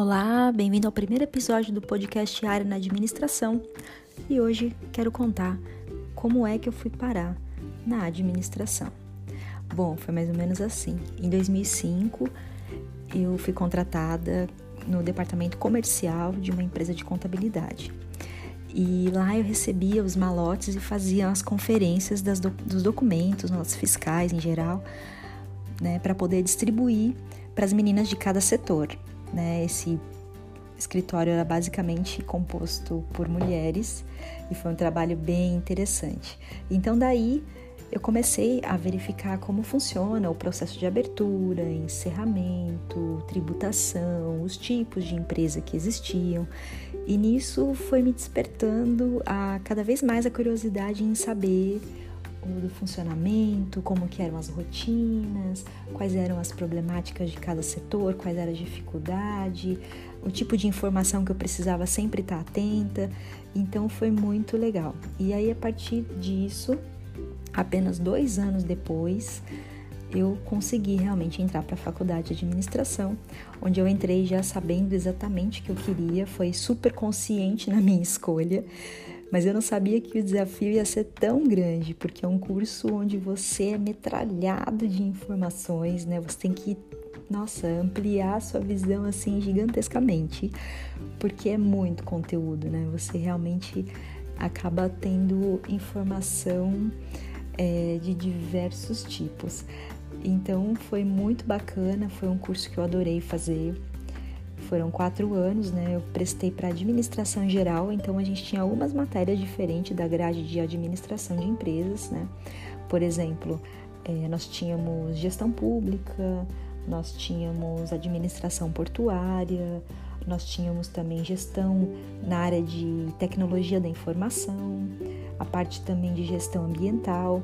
Olá, bem-vindo ao primeiro episódio do podcast Área na Administração e hoje quero contar como é que eu fui parar na administração. Bom, foi mais ou menos assim. Em 2005, eu fui contratada no departamento comercial de uma empresa de contabilidade. E lá eu recebia os malotes e fazia as conferências do, dos documentos, notas fiscais em geral, né, para poder distribuir para as meninas de cada setor. Né? Esse escritório era basicamente composto por mulheres e foi um trabalho bem interessante. Então, daí eu comecei a verificar como funciona o processo de abertura, encerramento, tributação, os tipos de empresa que existiam. E nisso foi me despertando a cada vez mais a curiosidade em saber do funcionamento, como que eram as rotinas, quais eram as problemáticas de cada setor, quais era a dificuldade, o tipo de informação que eu precisava sempre estar atenta. Então foi muito legal. E aí a partir disso, apenas dois anos depois, eu consegui realmente entrar para a faculdade de administração, onde eu entrei já sabendo exatamente o que eu queria, foi super consciente na minha escolha. Mas eu não sabia que o desafio ia ser tão grande, porque é um curso onde você é metralhado de informações, né? Você tem que, nossa, ampliar sua visão assim gigantescamente, porque é muito conteúdo, né? Você realmente acaba tendo informação é, de diversos tipos. Então foi muito bacana, foi um curso que eu adorei fazer. Foram quatro anos, né? Eu prestei para administração geral, então a gente tinha algumas matérias diferentes da grade de administração de empresas, né? Por exemplo, é, nós tínhamos gestão pública, nós tínhamos administração portuária, nós tínhamos também gestão na área de tecnologia da informação, a parte também de gestão ambiental.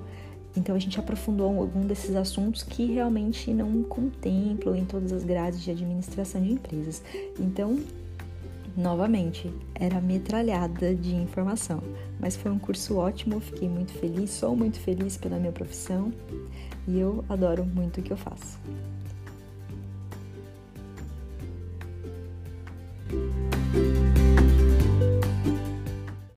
Então a gente aprofundou algum desses assuntos que realmente não contemplam em todas as grades de administração de empresas. Então, novamente, era metralhada de informação, mas foi um curso ótimo, fiquei muito feliz, sou muito feliz pela minha profissão e eu adoro muito o que eu faço.